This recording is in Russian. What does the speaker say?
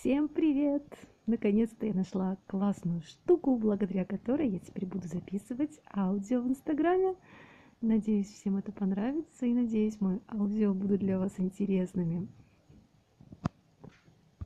Всем привет! Наконец-то я нашла классную штуку, благодаря которой я теперь буду записывать аудио в Инстаграме. Надеюсь, всем это понравится и надеюсь, мои аудио будут для вас интересными.